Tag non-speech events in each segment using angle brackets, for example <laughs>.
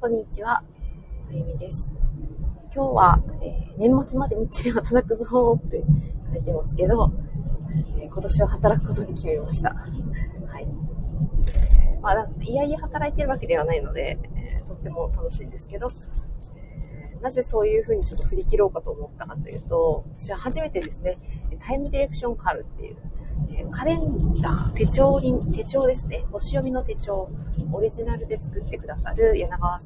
こんにちは、あゆみです。今日は、えー年末までみっちり働くぞーって書いてますけど、えー今年は働くことに決めました。はい。まあ、いやいや働いてるわけではないので、えとっても楽しいんですけど、なぜそういうふうにちょっと振り切ろうかと思ったかというと、私は初めてですね、タイムディレクションカールっていう、えカレンダー、手帳に、手帳ですね、星読みの手帳、オリジナルで作ってくださる柳川、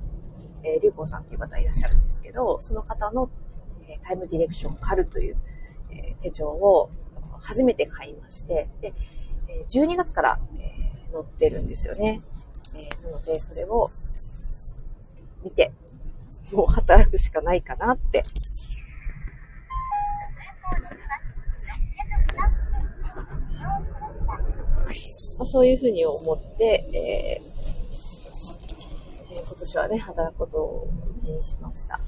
えー、さんという方いらっしゃるんですけど、その方の、えータイムディレクションカルという、えー手帳を初めて買いまして、で、えー12月から、えー載ってるんですよね。えーなので、それを見て、もう働くしかないかなって <laughs> まあ、そういうふうに思って、えーえー今年はね、働くことにしました。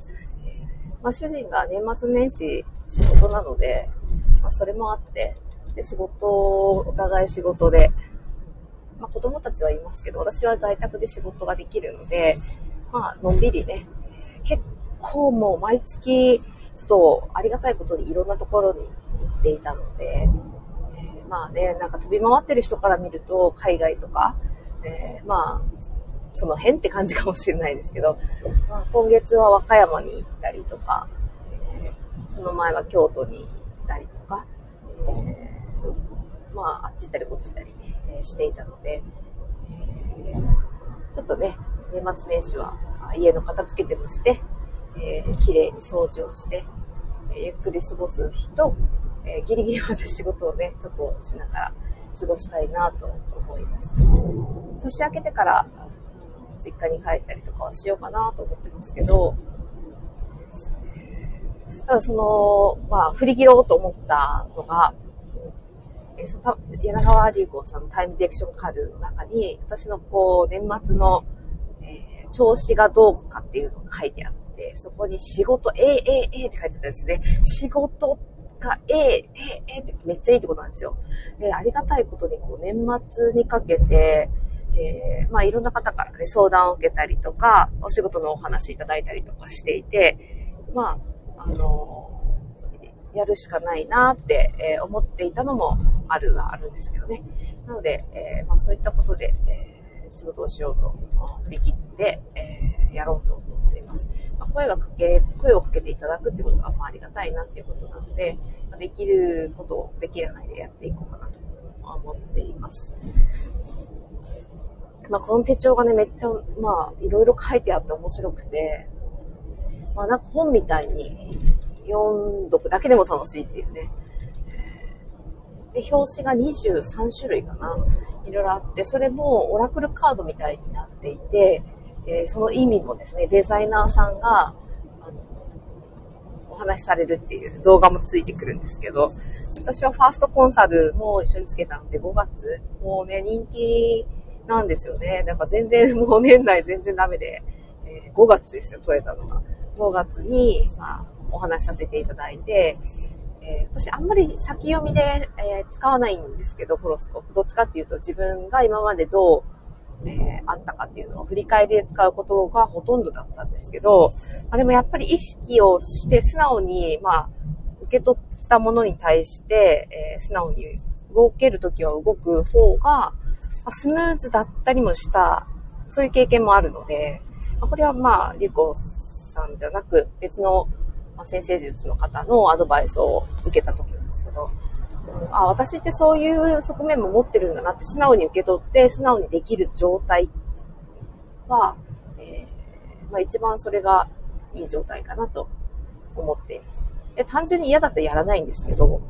えまあ、主人が年末年始仕事なので、まあ、それもあって、で仕事を、お互い仕事で、まあ、子供たちはいますけど、私は在宅で仕事ができるので、まあのんびりね、結構もう毎月、ちょっとありがたいことにいろんなところに行っていたので、えまあね、なんか飛び回ってる人から見ると、海外とか、えーまあ、その辺って感じかもしれないですけど、まあ、今月は和歌山に行ったりとか、えーその前は京都に行ったりとか、えーまあ、あっち行ったりこっち行ったり、えしていたので、えーちょっとね、年末年始は家の片付けてもして、えー綺麗に掃除をして、えゆっくり過ごす日と、えギリギリまで仕事をね、ちょっとしながら過ごしたいなと思います。年明けてから、実家に帰ったりとかはしようかなと思ってますけど、ただその、まあ、振り切ろうと思ったのが、えその柳川隆子さんのタイムディレクションカードの中に、私のこう、年末の、えー調子がどうかっていうのが書いてあって、そこに仕事、A、A、A って書いてあったんですね。仕事が A、A、A ってめっちゃいいってことなんですよ。で、ありがたいことに、こう、年末にかけて、えーまあ、いろんな方からね、相談を受けたりとか、お仕事のお話いただいたりとかしていて、まあ、あのやるしかないなって、えー思っていたのもあるはあるんですけどね。なので、えーまあ、そういったことで、えー仕事をしようと振り切って、えやろうと思っています。まあ、声がかけ、声をかけていただくってことがまあありがたいなっていうことなので、まできることをできる範囲でやっていこうかなと思っています。まあ、この手帳がね、めっちゃ、まあ、いろいろ書いてあって面白くて、まあ、なんか本みたいに読んどくだけでも楽しいっていうね。で、表紙が23種類かな。いろいろあって、それもオラクルカードみたいになっていて、えーその意味もですね、デザイナーさんが、あの、お話しされるっていう動画もついてくるんですけど、私はファーストコンサルも一緒につけたので5月、もうね、人気なんですよね。なんか全然、もう年内全然ダメで、えー5月ですよ、取れたのが。5月に、まあ、お話しさせていただいて、えー私あんまり先読みで、えー使わないんですけど、ホロスコープ。どっちかっていうと自分が今までどう、えーあったかっていうのを振り返りで使うことがほとんどだったんですけど、まあ、でもやっぱり意識をして素直に、まあ、受け取ったものに対して、え素直に動けるときは動く方が、スムーズだったりもした、そういう経験もあるので、まこれはまあ、リュコさんじゃなく、別の、先生術の方のアドバイスを受けたときなんですけど、あ、私ってそういう側面も持ってるんだなって素直に受け取って、素直にできる状態は、えーまあ一番それがいい状態かなと思っています。で単純に嫌だったらやらないんですけど、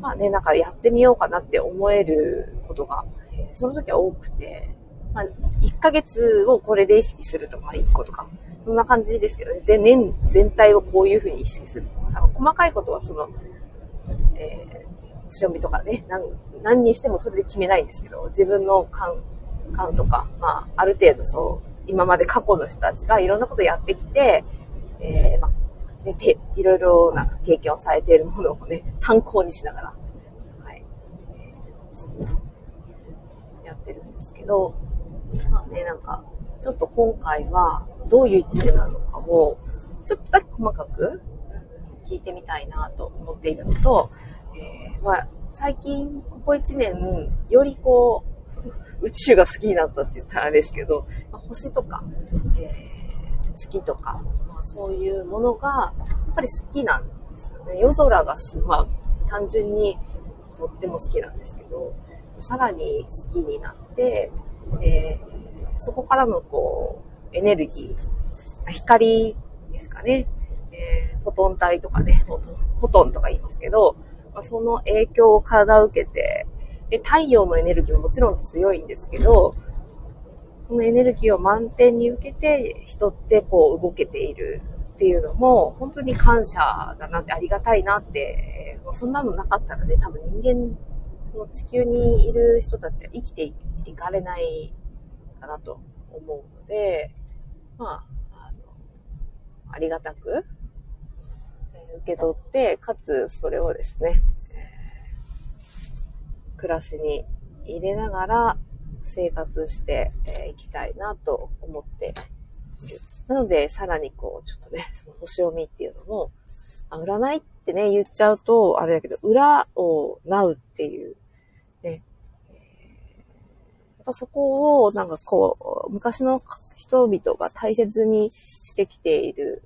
まあね、なんかやってみようかなって思えることが、えーその時は多くて、まあ、1ヶ月をこれで意識するとか、1個とか、そんな感じですけどね、全年全体をこういうふうに意識するとか、なんか細かいことはその、えー、星読みとかね、何何にしてもそれで決めないんですけど、自分の感、感とか、まあ、ある程度そう、今まで過去の人たちがいろんなことやってきて、えー、まあ、ね、て、いろいろな経験をされているものをね、参考にしながら、はい、えーやってるんですけど、まあね、なんか、ちょっと今回はどういう一年なのかを、ちょっとだけ細かく聞いてみたいなと思っているのと、えー、まあ、最近、ここ1年、よりこう、宇宙が好きになったって言ったらあれですけど、まあ、星とか、えー、月とか、まあ、そういうものが、やっぱり好きなんですよね。夜空がまあ、単純にとっても好きなんですけど、さらに好きになって、えー、そこからのこう、エネルギー、光ですかね、えー、フォトン体とかね、フォトンとか言いますけど、まあ、その影響を体を受けて、で、太陽のエネルギーももちろん強いんですけど、このエネルギーを満点に受けて、人ってこう動けているっていうのも、本当に感謝だなって、ありがたいなって、そんなのなかったらね、多分人間の地球にいる人たちは生きていかれないかなと思うので、まあ、あの、ありがたく、え受け取って、かつそれをですね、えー、暮らしに入れながら生活してい、えー、きたいなと思っている。なので、さらにこう、ちょっとね、その星読みっていうのも、あ占いってね、言っちゃうと、あれだけど、裏をなうっていう、っぱそこを、なんかこう、昔の人々が大切にしてきている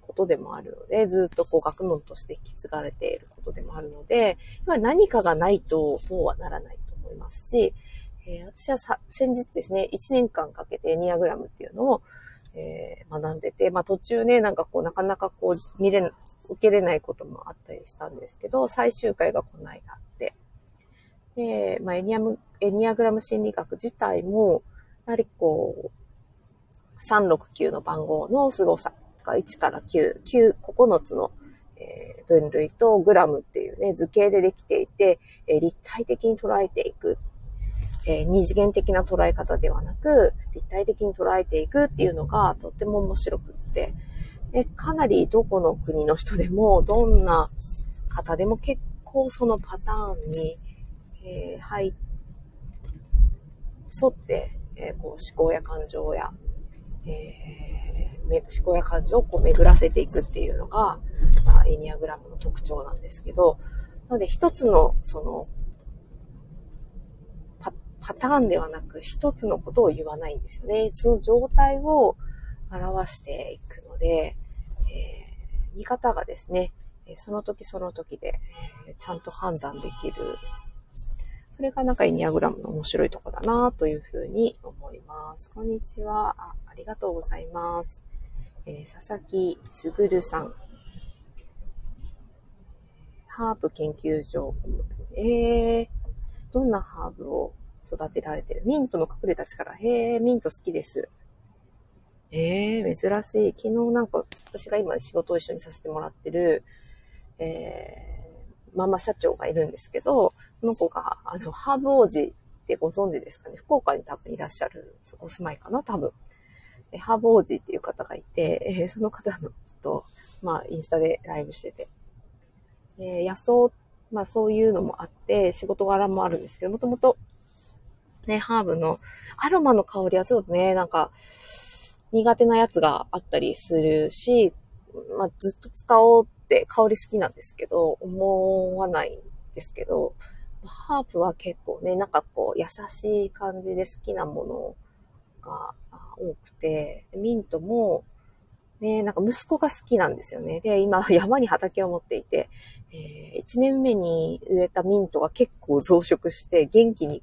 ことでもあるので、ずっとこう学問として引き継がれていることでもあるので、何かがないとそうはならないと思いますし、えー、私はさ先日ですね、1年間かけてエニアグラムっていうのを、えー、学んでて、まあ途中ね、なんかこう、なかなかこう、見れ、受けれないこともあったりしたんですけど、最終回がこの間あって、で、まあエニアム、エニアグラム心理学自体も、やはりこう、369の番号の凄さとか、1から9、9、9つの、え、分類とグラムっていうね、図形でできていて、え、立体的に捉えていく。え、二次元的な捉え方ではなく、立体的に捉えていくっていうのがとっても面白くって、でかなりどこの国の人でも、どんな方でも結構そのパターンに、えー、入、沿って、えー、こう思考や感情や、えー、思考や感情をこう巡らせていくっていうのが、まあ、エニアグラムの特徴なんですけど、なので一つのそのパターンではなく一つのことを言わないんですよね。その状態を表していくので、えー、見方がですね、その時その時でちゃんと判断できる。それがなんかエニアグラムの面白いとこだなというふうに思います。こんにちは。あありがとうございます。えー、佐々木すぐるさん。ハーブ研究所。えー、どんなハーブを育てられてる？ミントの隠れた力。へえ、ミント好きです。ええー、珍しい。昨日なんか、私が今仕事を一緒にさせてもらってる、えー、ママ社長がいるんですけど、この子が、あの、ハーブ王子ってご存知ですかね？福岡に多分いらっしゃる、そこ住まいかな？多分。ハーブ王子っていう方がいて、えー、その方のちょっと、まあ、インスタでライブしてて。えー、野草、まあそういうのもあって、仕事柄もあるんですけど、もともとね、ハーブのアロマの香りはちょっとね、なんか苦手なやつがあったりするし、まあ、ずっと使おうって香り好きなんですけど、思わないんですけど、ハーブは結構ね、なんかこう優しい感じで好きなものが多くて、ミントも、ね、なんか息子が好きなんですよね。で、今 <laughs> 山に畑を持っていて、えー、1年目に植えたミントが結構増殖して元気に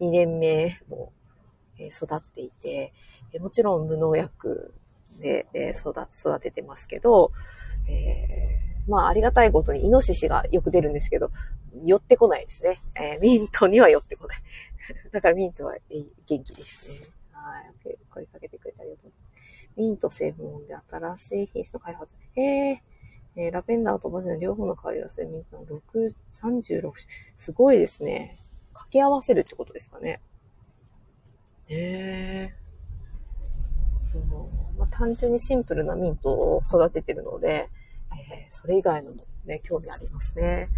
2年目も育っていて、もちろん無農薬で育育ててますけど、えー、まあありがたいことにイノシシがよく出るんですけど、寄ってこないですね。えー、ミントには寄ってこない。<laughs> だからミントは元気ですね。はい。声かけてくれてありがとう。ミント専門で新しい品種の開発。へえー、ラベンダーとバジルの両方の香りがするミントの6、36種、すごいですね。掛け合わせるってことですかね。へえ。そう。まあ、単純にシンプルなミントを育ててるので、えー、それ以外のもね、興味ありますね。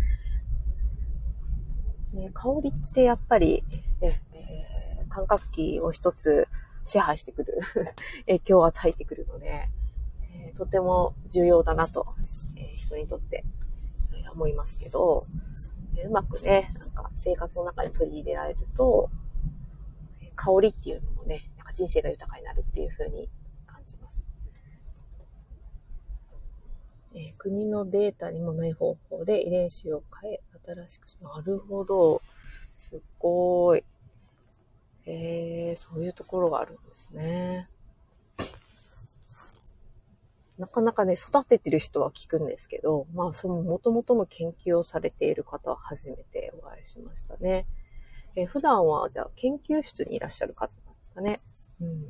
ね香りってやっぱり、ね、えー、感覚器を一つ支配してくる <laughs> 影響を与えてくるので、えー、とても重要だなと、え、人にとって、え思いますけど、えうまくね、なんか生活の中に取り入れられると、香りっていうのもね、なんか人生が豊かになるっていう風に感じます。えー、国のデータにもない方法で遺伝子を変え、新しくし、なるほど。すっごい。えー、そういうところがあるんですね。なかなかね、育ててる人は聞くんですけど、まあ、その元々の研究をされている方は初めてお会いしましたね。えー、普段は、じゃあ、研究室にいらっしゃる方なんですかね。うん。な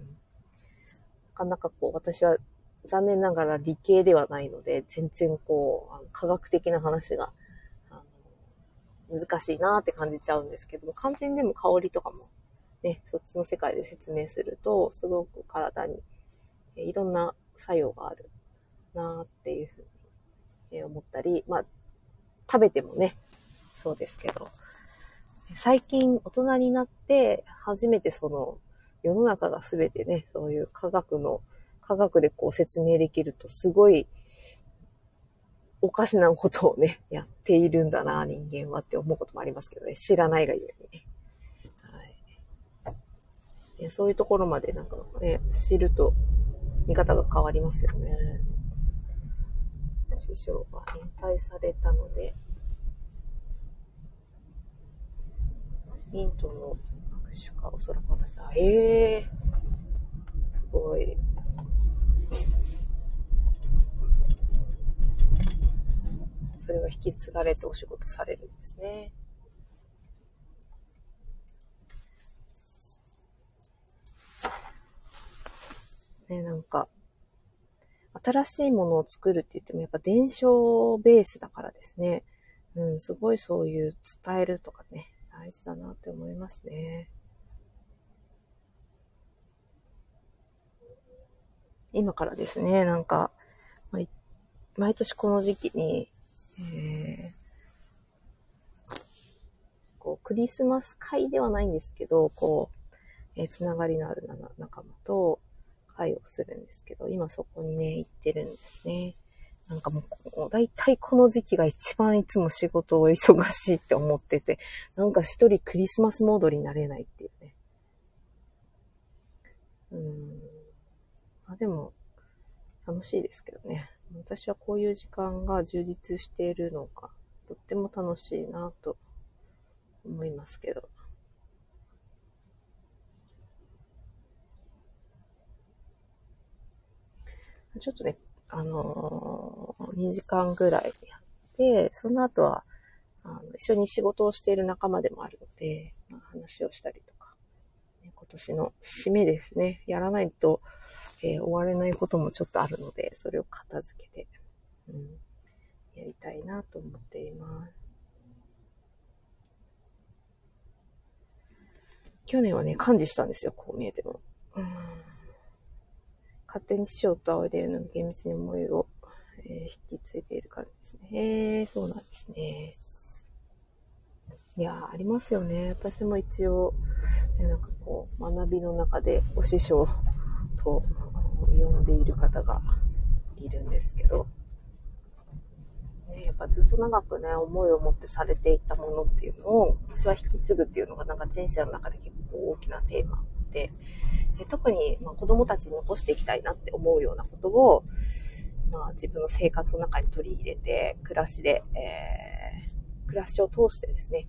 かなかこう、私は残念ながら理系ではないので、全然こう、科学的な話が、難しいなって感じちゃうんですけども、寒天でも香りとかもね、そっちの世界で説明すると、すごく体にいろんな作用があるなっていうふうに思ったり、まあ、食べてもね、そうですけど、最近大人になって初めてその世の中が全てね、そういう科学の、科学でこう説明できるとすごいおかしなことをね、やっているんだな、人間はって思うこともありますけどね。知らないがゆえに。いそういうところまでなんかね、知ると見方が変わりますよね。師匠が引退されたので、ミントの握手か、おそらく私は、ええー、すごい。それは引き継がれてお仕事されるんですね。ね、なんか、新しいものを作るって言ってもやっぱ伝承ベースだからですね。うん、すごいそういう伝えるとかね、大事だなって思いますね。今からですね、なんか、毎年この時期に、えー、こう、クリスマス会ではないんですけど、こう、えー、つながりのある仲間と、会をするんですけど、今そこにね、行ってるんですね。なんかもう、だいたいこの時期が一番いつも仕事を忙しいって思ってて、なんか一人クリスマスモードになれないっていうね。うん。あ、でも、楽しいですけどね。私はこういう時間が充実しているのが、とっても楽しいなと思いますけど。ちょっとね、あのー、2時間ぐらいやって、その後は、あの一緒に仕事をしている仲間でもあるので、まあ、話をしたりとか、今年の締めですね、やらないと、えー、終われないこともちょっとあるので、それを片付けて、うん、やりたいなと思っています。去年はね、幹事したんですよ、こう見えても。うん勝手に師匠と仰いでいるのに厳密に思いを、えー、引き継いでいるからですね。へえ、そうなんですね。いやありますよね。私も一応、ね、なんかこう、学びの中でお師匠と呼んでいる方がいるんですけど、ね、やっぱずっと長くね、思いを持ってされていたものっていうのを、私は引き継ぐっていうのがなんか人生の中で結構大きなテーマで、で特に、ま子供たちに残していきたいなって思うようなことを、まあ、自分の生活の中に取り入れて、暮らしで、えー、暮らしを通してですね、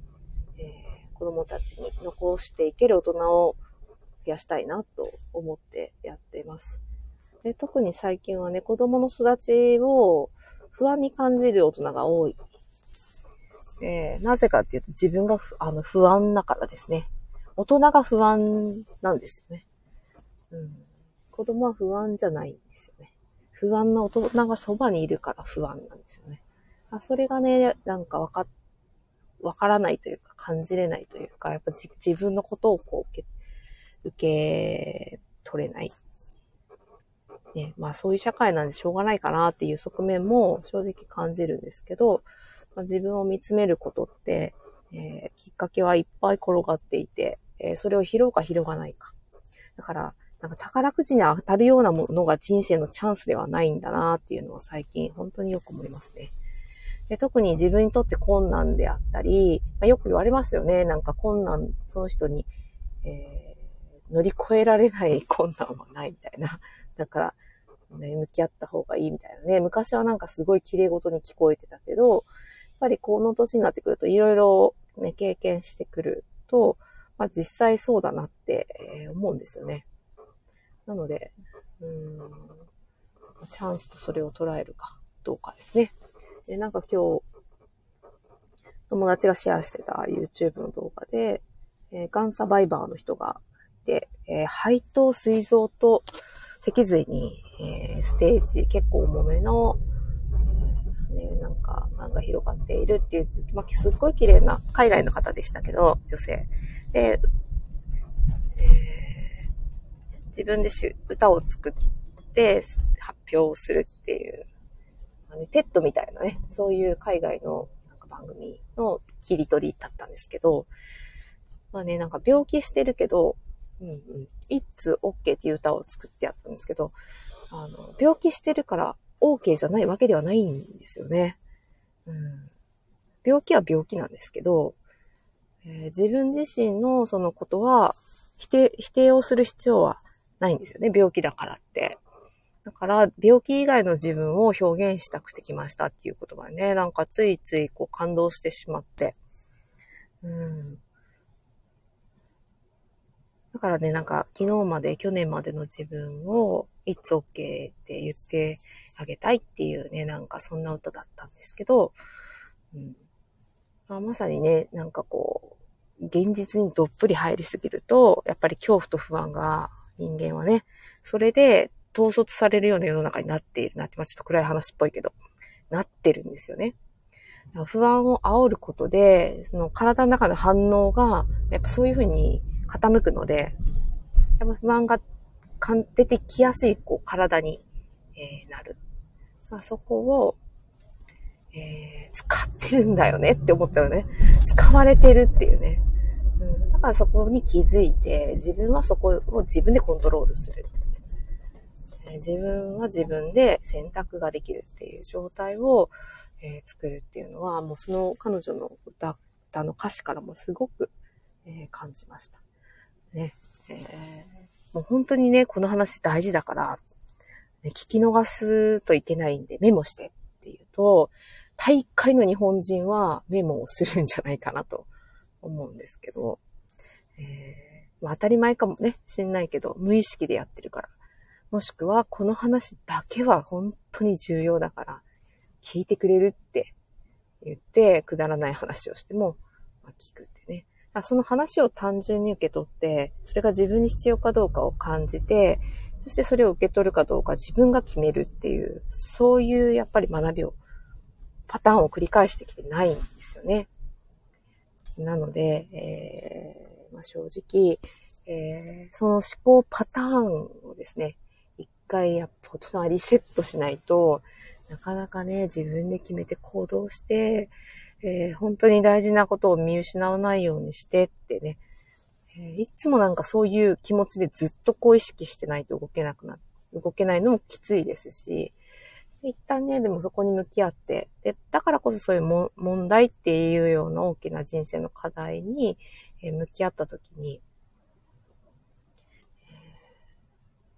えー、子供たちに残していける大人を増やしたいなと思ってやってます。で特に最近はね、子供の育ちを不安に感じる大人が多い。えー、なぜかっていうと自分があの不安だからですね。大人が不安なんですよね。うん。子供は不安じゃないんですよね。不安な大人がそばにいるから不安なんですよね。あそれがね、なんかわか、わからないというか感じれないというか、やっぱ自分のことをこう受け、受け取れない。ね、まあそういう社会なんでしょうがないかなっていう側面も正直感じるんですけど、まあ、自分を見つめることって、えー、きっかけはいっぱい転がっていて、えー、それを拾うか拾わないか。だから、なんか宝くじに当たるようなものが人生のチャンスではないんだなっていうのは最近本当によく思いますね。で特に自分にとって困難であったり、まあ、よく言われますよね。なんか困難、その人に、えー、乗り越えられない困難はないみたいな。だから、ね、向き合った方がいいみたいなね。昔はなんかすごい綺麗事に聞こえてたけど、やっぱりこの年になってくるといろいろね、経験してくると、まあ実際そうだなって思うんですよね。なので、うん、チャンスとそれを捉えるかどうかですね。で、なんか今日、友達がシェアしてた YouTube の動画で、えー、ガンサバイバーの人がいて、えー、肺と膵臓と脊髄に、えー、ステージ結構重めの、ね、なんか、ま癌が広がっているっていう、まあ、すっごい綺麗な海外の方でしたけど、女性。で、えー、自分でし歌を作って発表するっていう、あのテッドみたいなね、そういう海外のなんか番組の切り取りだったんですけど、まあね、なんか病気してるけど、うんうん、It's OK っていう歌を作ってやったんですけど、あの、病気してるから OK じゃないわけではないんですよね。うん、病気は病気なんですけど、えー、自分自身のそのことは否定、否定をする必要はないんですよね。病気だからって。だから、病気以外の自分を表現したくて来ましたっていう言葉ね、なんかついついこう感動してしまって。うん。だからね、なんか昨日まで、去年までの自分を、It's okay って言ってあげたいっていうね、なんかそんな歌だったんですけど、うんまあ、まさにね、なんかこう、現実にどっぷり入りすぎると、やっぱり恐怖と不安が人間はね、それで統率されるような世の中になっているなって、まあちょっと暗い話っぽいけど、なってるんですよね。不安を煽ることで、その体の中の反応が、やっぱそういうふうに傾くので、やっぱ不安が出てきやすいこう体に、えー、なる。まあ、そこを、えー、使ってるんだよねって思っちゃうね。使われてるっていうね。うん、だからそこに気づいて、自分はそこを自分でコントロールする。自分は自分で選択ができるっていう状態を、えー、作るっていうのは、もうその彼女の歌の歌詞からもすごく、えー、感じました。ね。えー、もう本当にね、この話大事だから、ね、聞き逃すといけないんでメモしてっていうと、大会の日本人はメモをするんじゃないかなと思うんですけど、えー、まあ、当たり前かもね、しんないけど、無意識でやってるから。もしくは、この話だけは本当に重要だから、聞いてくれるって言って、くだらない話をしても、まあ、聞くってね。その話を単純に受け取って、それが自分に必要かどうかを感じて、そしてそれを受け取るかどうか自分が決めるっていう、そういうやっぱり学びを、パターンを繰り返してきてないんですよね。なので、えーまあ、正直、えー、その思考パターンをですね、一回やっぱ大人はリセットしないとなかなかね、自分で決めて行動して、えー、本当に大事なことを見失わないようにしてってね、えー、いつもなんかそういう気持ちでずっとこう意識してないと動けなくな、動けないのもきついですし、一旦ね、でもそこに向き合って、で、だからこそそういう問題っていうような大きな人生の課題に、え向き合ったときに、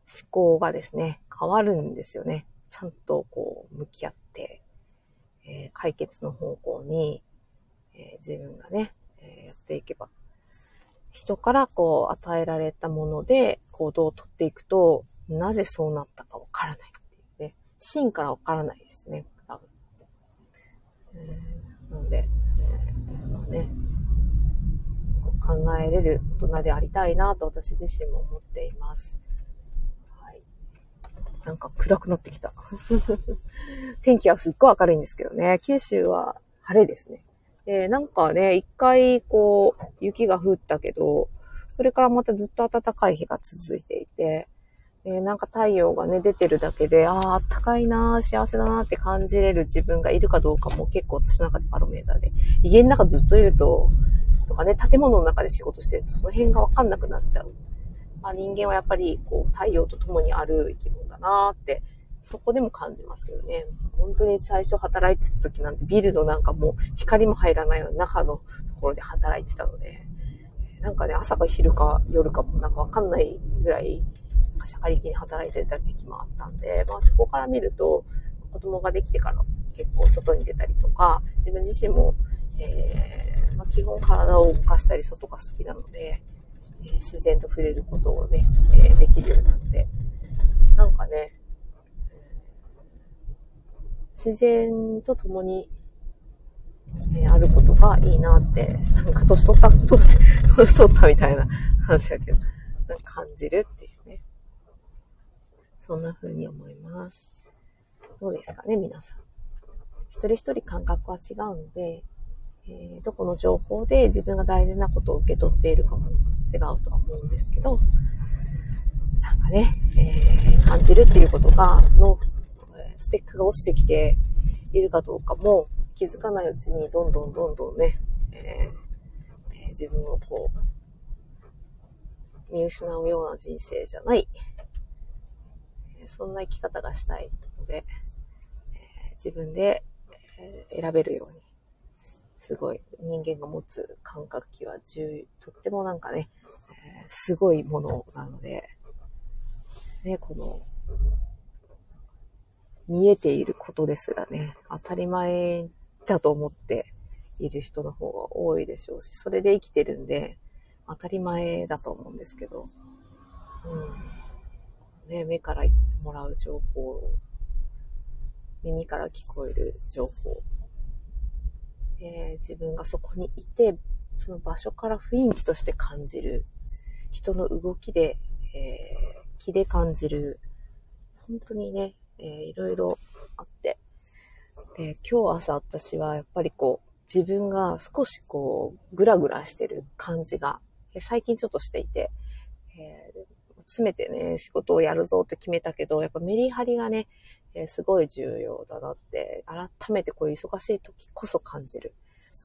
思考がですね、変わるんですよね。ちゃんとこう向き合って、え、解決の方向に、え、自分がね、え、やっていけば、人からこう与えられたもので行動をとっていくと、なぜそうなったかわからないっていうね。真からわからないですね。多分。えー、なので、えー、まあね、考えれる大人でありたいなと私自身も思っています。なんか暗くなってきた。<laughs> 天気はすっごい明るいんですけどね。九州は晴れですね。で、なんかね、一回こう、雪が降ったけど、それからまたずっと暖かい日が続いていて、でなんか太陽がね、出てるだけで、ああ、あったかいな幸せだなって感じれる自分がいるかどうかも結構私の中でバロメーターで、家の中ずっといると、とかね、建物の中で仕事してるとその辺がわかんなくなっちゃうまあ、人間はやっぱりこう太陽と共にある生き物なって、そこでも感じますけどね。本当に最初働いてた時なんてビルのなんかもう光も入らないような中のところで働いてたので、なんかね、朝か昼か夜かもなんかわかんないぐらい、しゃかりきに働いてた時期もあったんで、まあそこから見ると、子供ができてから結構外に出たりとか、自分自身も、えー、まあ、基本体を動かしたり外が好きなので、えー、自然と触れることをね、えー、できるようになって、なんかね、自然と共に、えー、あることがいいなって、なんか年取った、<laughs> 年、取ったみたいな感じだけど、なんか感じるっていうね。そんな風に思います。どうですかね、皆さん。一人一人感覚は違うので、えー、どこの情報で自分が大事なことを受け取っているかも違うとは思うんですけど、なんかね、えー、感じるっていうことが、の、スペックが落ちてきているかどうかも気づかないうちにどんどんどんどんね、えー、自分をこう、見失うような人生じゃない、そんな生き方がしたいので、自分で選べるように、すごい人間が持つ感覚器は重とってもなんかね、すごいものなので、ね、この、見えていることですらね、当たり前だと思っている人の方が多いでしょうし、それで生きてるんで、当たり前だと思うんですけど、うん。ね、目からもらう情報耳から聞こえる情報、えー、自分がそこにいて、その場所から雰囲気として感じる、人の動きで、えー、気で感じる、本当にね、えー、いろいろあって、え今日朝私はやっぱりこう、自分が少しこう、ぐらぐらしてる感じが、え最近ちょっとしていて、え詰めてね、仕事をやるぞって決めたけど、やっぱメリハリがね、えー、すごい重要だなって、改めてこういう忙しい時こそ感じる。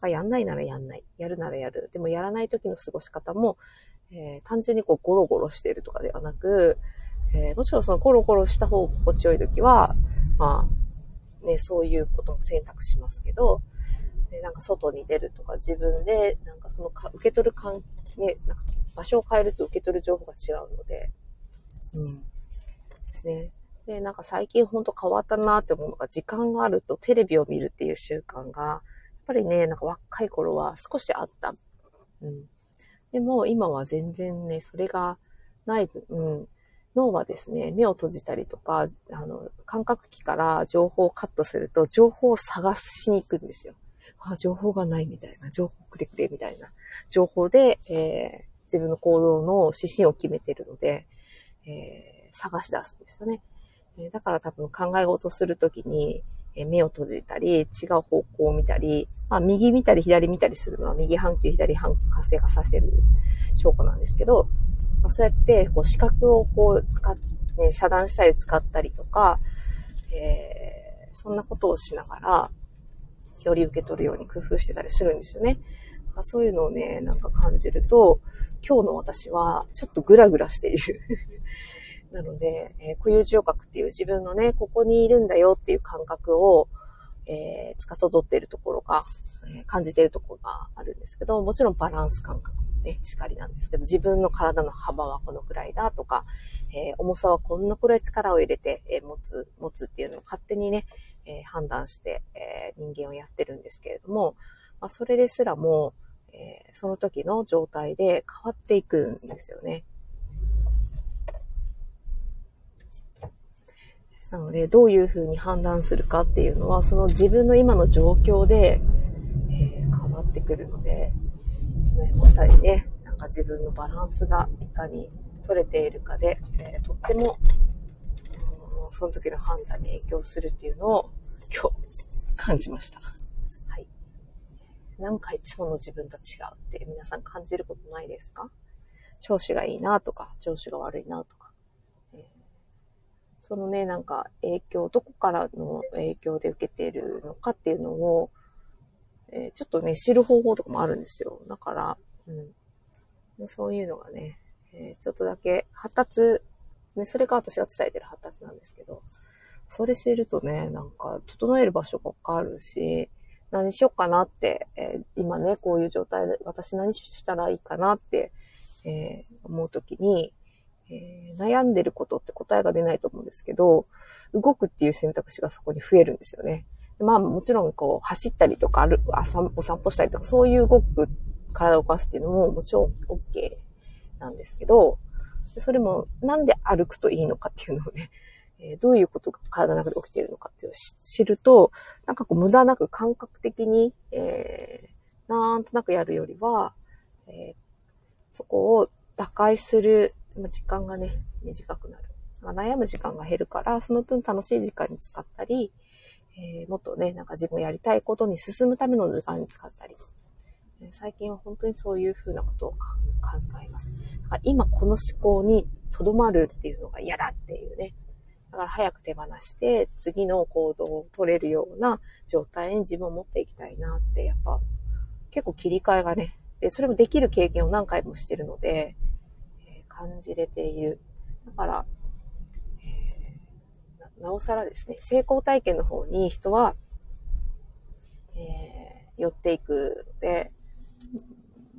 やんないならやんない。やるならやる。でもやらない時の過ごし方も、えー、単純にこうゴロゴロしてるとかではなく、えー、もちろんそのゴロゴロした方が心地よい時は、まあ、ね、そういうことを選択しますけど、でなんか外に出るとか自分で、なんかそのか受け取る感、ね、なんか場所を変えると受け取る情報が違うので、うん。ですね。で、なんか最近ほんと変わったなって思うのが、時間があるとテレビを見るっていう習慣が、やっぱりね、なんか若い頃は少しあった。うん。でも今は全然ね、それがない分、うん、脳はですね、目を閉じたりとか、あの、感覚器から情報をカットすると、情報を探しに行くんですよ。あ、情報がないみたいな、情報くれくれみたいな情報で、えー、自分の行動の指針を決めてるので、えー、探し出すんですよね。えだから多分考え事するときに、え目を閉じたり、違う方向を見たり、まあ右見たり左見たりするのは右半球、左半球活性化させる証拠なんですけど、ま、そうやってこう視覚をこう使っ、ね、遮断したり使ったりとか、えー、そんなことをしながら、より受け取るように工夫してたりするんですよね。かそういうのをね、なんか感じると、今日の私はちょっとグラグラしている <laughs> なので、えー、固有聴覚っていう自分のね、ここにいるんだよっていう感覚を、えー、司っているところが、えー、感じているところがあるんですけど、もちろんバランス感覚ね、しかりなんですけど、自分の体の幅はこのくらいだとか、えー、重さはこんなくらい力を入れて、えー、持つ、持つっていうのを勝手にね、えー、判断して、え人間をやってるんですけれども、まあ、それですらも、えその時の状態で変わっていくんですよね。なので、どういうふうに判断するかっていうのは、その自分の今の状況で、え、変わってくるので、まさにね、なんか自分のバランスがいかに取れているかで、えー、とっても、その時の判断に影響するっていうのを今日感じました。はい。なんかいつもの自分と違うって皆さん感じることないですか？調子がいいなとか、調子が悪いなとか。そのね、なんか影響、どこからの影響で受けているのかっていうのを、えー、ちょっとね、知る方法とかもあるんですよ。だから、うん。そういうのがね、えー、ちょっとだけ発達、ね、それが私が伝えてる発達なんですけど、それ知るとね、なんか、整える場所がわかるし、何しようかなって、えー、今ね、こういう状態で、私何したらいいかなって、えー、思うときに、えー、悩んでることって答えが出ないと思うんですけど、動くっていう選択肢がそこに増えるんですよね。まあもちろんこう走ったりとかある、お散歩したりとかそういう動く体を動かすっていうのももちろん OK なんですけど、それもなんで歩くといいのかっていうのをね、<laughs> えどういうことが体の中で起きているのかっていうのを知ると、なんかこう無駄なく感覚的に、えー、なんとなくやるよりは、えー、そこを打開する時間がね、短くなる。悩む時間が減るから、その分楽しい時間に使ったり、えー、もっとね、なんか自分やりたいことに進むための時間に使ったり。最近は本当にそういうふうなことを考えます。だから今この思考に留まるっていうのが嫌だっていうね。だから早く手放して、次の行動を取れるような状態に自分を持っていきたいなって、やっぱ結構切り替えがね、で、それもできる経験を何回もしてるので、えー、感じれている。だから、なおさらですね、成功体験の方に人は、えー、寄っていくので、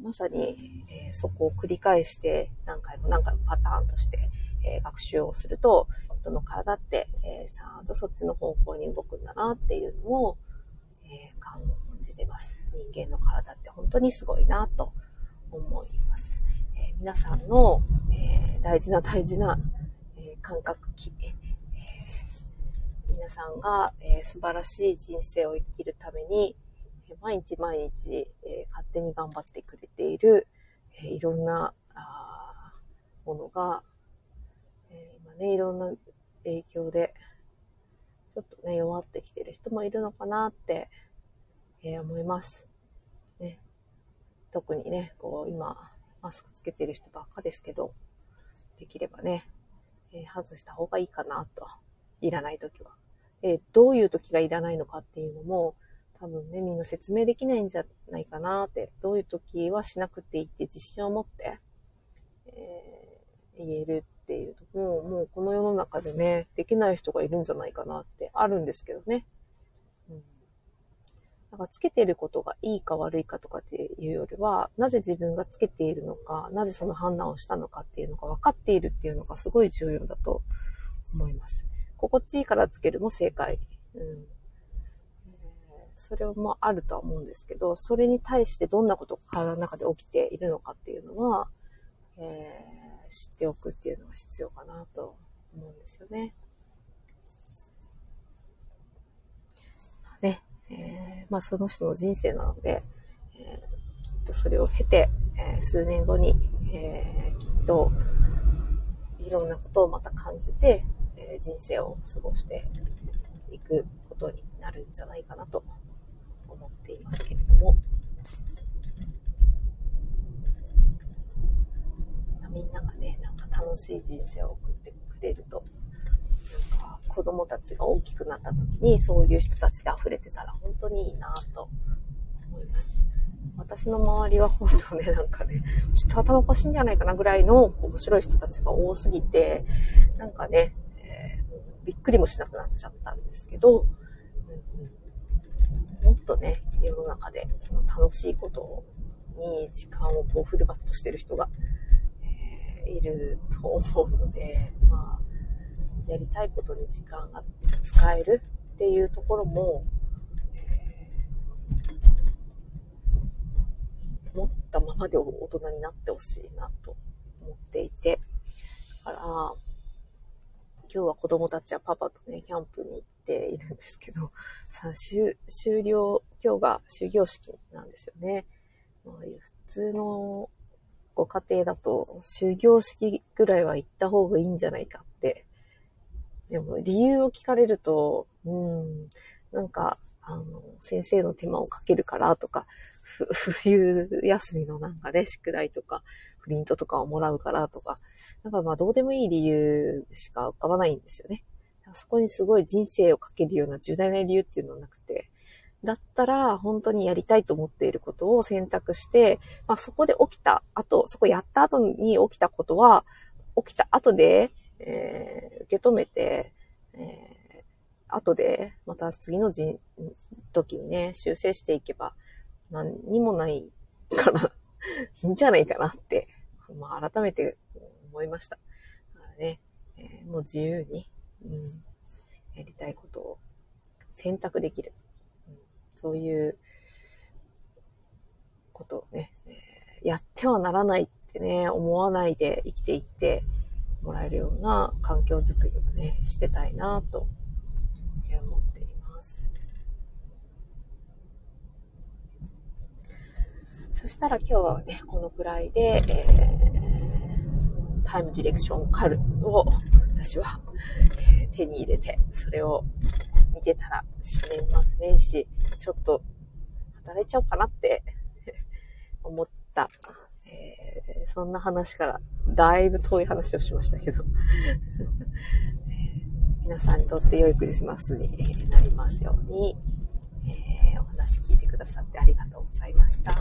まさに、えー、そこを繰り返して何回も何回もパターンとして、えー、学習をすると、人の体って、えー、さーっとそっちの方向に動くんだなっていうのを、えー、感じてます。人間の体って本当にすごいなと思います。えー、皆さんの、えー、大事な大事な、えー、感覚器、皆さんが、えー、素晴らしい人生を生きるために、毎日毎日、えー、勝手に頑張ってくれている、えー、いろんなあものが、え今ね、いろんな影響で、ちょっとね、弱ってきてる人もいるのかなって、え思います。ね。特にね、こう、今、マスクつけてる人ばっかですけど、できればね、え外した方がいいかなと。いらないときは。えどういう時がいらないのかっていうのも、多分ね、みんな説明できないんじゃないかなって、どういう時はしなくていいって自信を持って、えー、言えるっていうとも、もうこの世の中でね、できない人がいるんじゃないかなってあるんですけどね。うん。だかつけてることがいいか悪いかとかっていうよりは、なぜ自分がつけているのか、なぜその判断をしたのかっていうのが分かっているっていうのがすごい重要だと思います。心地いいからつけるも正解。うん。それもあるとは思うんですけど、それに対してどんなことが体の中で起きているのかっていうのは、えー、知っておくっていうのが必要かなと思うんですよね。ね、えー、まあその人の人生なので、えー、きっとそれを経て、えー、数年後に、えー、きっといろんなことをまた感じて、え人生を過ごしていくことになるんじゃないかなと思っていますけれども、みんながね、なんか楽しい人生を送ってくれると、なんか子供たちが大きくなった時にそういう人たちで溢れてたら本当にいいなと思います。私の周りは本当ね、なんかね、ちょっと頭おかしいんじゃないかなぐらいの面白い人たちが多すぎて、なんかね、びっくりもしなくなっちゃったんですけど、もっとね、世の中でその楽しいことに時間をこうフルバットしてる人が、えー、いると思うので、<laughs> まあ、やりたいことに時間が使えるっていうところも、えー、持ったままで大人になってほしいなと思っていて、だから、今日は子供たちはパパとね、キャンプに行っているんですけど、さあ、終了、今日が終業式なんですよね。まあ、普通のご家庭だと、終業式ぐらいは行った方がいいんじゃないかって。でも、理由を聞かれると、うん、なんか、あの、先生の手間をかけるからとか、<laughs> 冬休みのなんかね、宿題とか、プリントとかをもらうからとか、なんかまあどうでもいい理由しか浮かばないんですよね。そこにすごい人生をかけるような重大な理由っていうのはなくて、だったら、本当にやりたいと思っていることを選択して、まあ、そこで起きた後、そこやった後に起きたことは、起きた後で、えー、受け止めて、えー、後で、また次の時時にね、修正していけば、何にもないから <laughs> いいんじゃないかなって、まあ、改めて思いました。だからね、えー、もう自由に、うん、やりたいことを選択できる。うん、そういうことをね、えー、やってはならないってね、思わないで生きていってもらえるような環境づくりをね、してたいなと思っています。そしたら今日はね、このくらいで、えー、タイムディレクションカルを私は、え、手に入れて、それを見てたら、年末年始、ちょっと働いちゃおうかなって <laughs> 思った、えー、そんな話から、だいぶ遠い話をしましたけど。<laughs> 皆さんにとって良いクリスマスになりますように、えー、お話聞いてくださってありがとうございました。